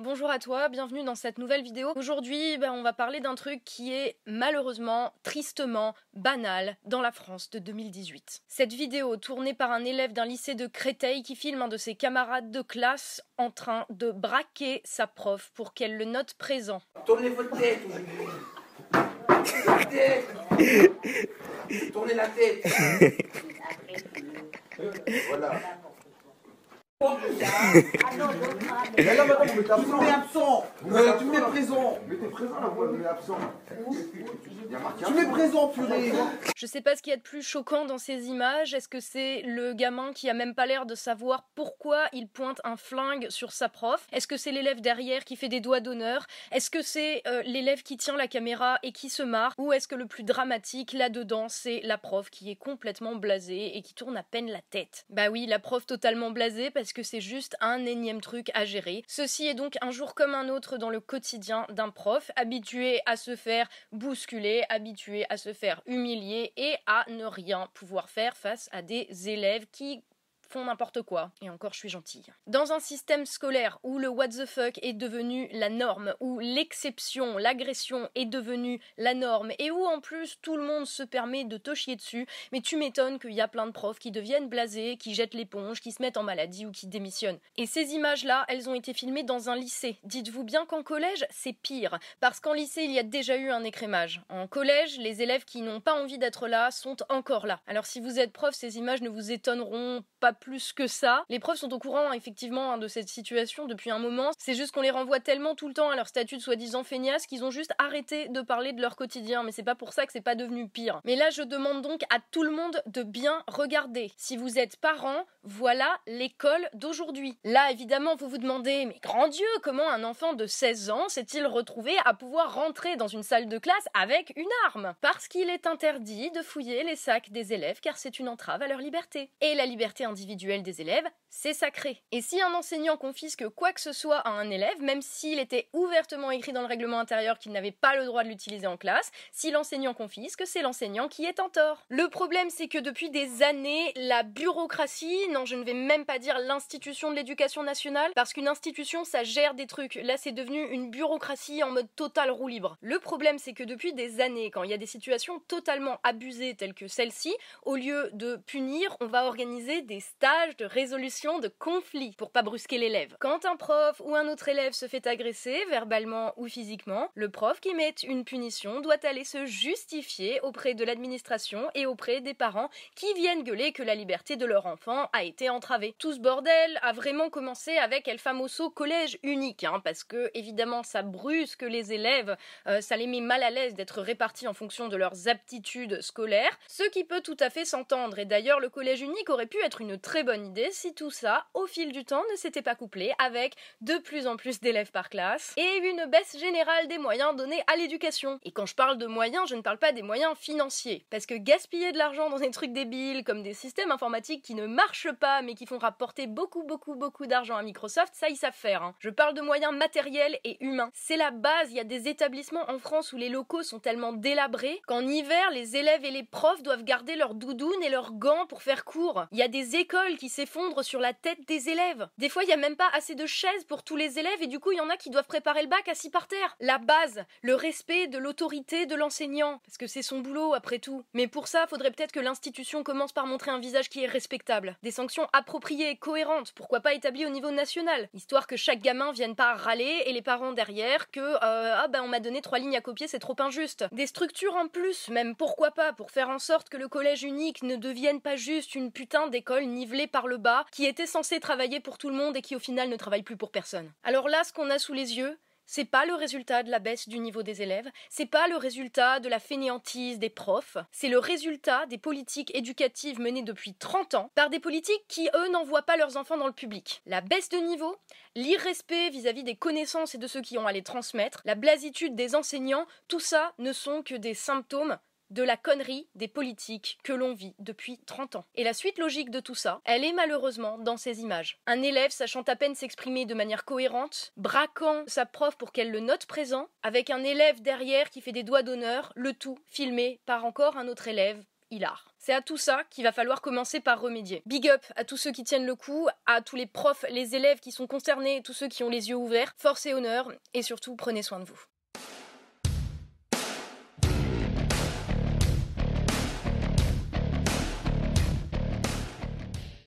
Bonjour à toi, bienvenue dans cette nouvelle vidéo. Aujourd'hui, ben, on va parler d'un truc qui est malheureusement, tristement, banal dans la France de 2018. Cette vidéo, tournée par un élève d'un lycée de Créteil qui filme un de ses camarades de classe en train de braquer sa prof pour qu'elle le note présent. Tournez votre tête aujourd'hui. Tournez la tête. voilà. Mais là, madame, mais t'es absent. Tu mets absent. tu mets présent. Mais t'es présent là, moi, mais absent. Tu mets présent, purée. Je sais pas ce qu'il y a de plus choquant dans ces images. Est-ce que c'est le gamin qui a même pas l'air de savoir pourquoi il pointe un flingue sur sa prof? Est-ce que c'est l'élève derrière qui fait des doigts d'honneur? Est-ce que c'est euh, l'élève qui tient la caméra et qui se marre? Ou est-ce que le plus dramatique là-dedans, c'est la prof qui est complètement blasée et qui tourne à peine la tête? Bah oui, la prof totalement blasée parce que c'est juste un énième truc à gérer. Ceci est donc un jour comme un autre dans le quotidien d'un prof, habitué à se faire bousculer, habitué à se faire humilier et à ne rien pouvoir faire face à des élèves qui font n'importe quoi. Et encore, je suis gentille. Dans un système scolaire où le what the fuck est devenu la norme, où l'exception, l'agression est devenue la norme, et où en plus tout le monde se permet de te chier dessus, mais tu m'étonnes qu'il y a plein de profs qui deviennent blasés, qui jettent l'éponge, qui se mettent en maladie ou qui démissionnent. Et ces images-là, elles ont été filmées dans un lycée. Dites-vous bien qu'en collège, c'est pire, parce qu'en lycée, il y a déjà eu un écrémage. En collège, les élèves qui n'ont pas envie d'être là sont encore là. Alors si vous êtes prof, ces images ne vous étonneront pas plus que ça. Les profs sont au courant effectivement hein, de cette situation depuis un moment. C'est juste qu'on les renvoie tellement tout le temps à leur statut de soi-disant feignasse qu'ils ont juste arrêté de parler de leur quotidien. Mais c'est pas pour ça que c'est pas devenu pire. Mais là, je demande donc à tout le monde de bien regarder. Si vous êtes parent, voilà l'école d'aujourd'hui. Là, évidemment, vous vous demandez, mais grand Dieu, comment un enfant de 16 ans s'est-il retrouvé à pouvoir rentrer dans une salle de classe avec une arme? Parce qu'il est interdit de fouiller les sacs des élèves car c'est une entrave à leur liberté. Et la liberté individuelle des élèves, c'est sacré. Et si un enseignant confisque quoi que ce soit à un élève, même s'il était ouvertement écrit dans le règlement intérieur qu'il n'avait pas le droit de l'utiliser en classe, si l'enseignant confisque, c'est l'enseignant qui est en tort. Le problème, c'est que depuis des années, la bureaucratie, non, je ne vais même pas dire l'institution de l'éducation nationale, parce qu'une institution, ça gère des trucs. Là, c'est devenu une bureaucratie en mode total roue libre. Le problème, c'est que depuis des années, quand il y a des situations totalement abusées telles que celle-ci, au lieu de punir, on va organiser des de résolution de conflits pour pas brusquer l'élève. Quand un prof ou un autre élève se fait agresser, verbalement ou physiquement, le prof qui met une punition doit aller se justifier auprès de l'administration et auprès des parents qui viennent gueuler que la liberté de leur enfant a été entravée. Tout ce bordel a vraiment commencé avec El Famoso collège unique, hein, parce que évidemment ça brusque les élèves, euh, ça les met mal à l'aise d'être répartis en fonction de leurs aptitudes scolaires, ce qui peut tout à fait s'entendre. Et d'ailleurs, le collège unique aurait pu être une très bonne idée si tout ça, au fil du temps, ne s'était pas couplé avec de plus en plus d'élèves par classe et une baisse générale des moyens donnés à l'éducation. Et quand je parle de moyens, je ne parle pas des moyens financiers, parce que gaspiller de l'argent dans des trucs débiles comme des systèmes informatiques qui ne marchent pas mais qui font rapporter beaucoup beaucoup beaucoup d'argent à Microsoft, ça ils savent faire. Hein. Je parle de moyens matériels et humains. C'est la base, il y a des établissements en France où les locaux sont tellement délabrés qu'en hiver, les élèves et les profs doivent garder leurs doudounes et leurs gants pour faire cours. Il y a des écoles qui s'effondrent sur la tête des élèves. Des fois, il y a même pas assez de chaises pour tous les élèves et du coup, il y en a qui doivent préparer le bac assis par terre. La base, le respect de l'autorité de l'enseignant, parce que c'est son boulot après tout. Mais pour ça, faudrait peut-être que l'institution commence par montrer un visage qui est respectable. Des sanctions appropriées, cohérentes, pourquoi pas établies au niveau national, histoire que chaque gamin vienne pas râler et les parents derrière que euh, ah ben on m'a donné trois lignes à copier, c'est trop injuste. Des structures en plus, même pourquoi pas, pour faire en sorte que le collège unique ne devienne pas juste une putain d'école par le bas, qui était censée travailler pour tout le monde et qui au final ne travaille plus pour personne. Alors là, ce qu'on a sous les yeux, c'est pas le résultat de la baisse du niveau des élèves, c'est pas le résultat de la fainéantise des profs, c'est le résultat des politiques éducatives menées depuis 30 ans par des politiques qui, eux, n'envoient pas leurs enfants dans le public. La baisse de niveau, l'irrespect vis-à-vis des connaissances et de ceux qui ont à les transmettre, la blasitude des enseignants, tout ça ne sont que des symptômes de la connerie des politiques que l'on vit depuis 30 ans. Et la suite logique de tout ça, elle est malheureusement dans ces images. Un élève sachant à peine s'exprimer de manière cohérente, braquant sa prof pour qu'elle le note présent, avec un élève derrière qui fait des doigts d'honneur, le tout filmé par encore un autre élève hilar. C'est à tout ça qu'il va falloir commencer par remédier. Big up à tous ceux qui tiennent le coup, à tous les profs, les élèves qui sont concernés, tous ceux qui ont les yeux ouverts. Force et honneur, et surtout prenez soin de vous.